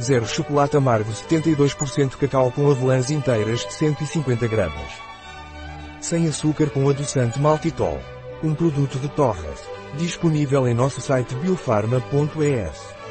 0 chocolate amargo 72% cacau com avelãs inteiras de 150 gramas. Sem açúcar com adoçante maltitol. Um produto de Torres. Disponível em nosso site biofarma.es.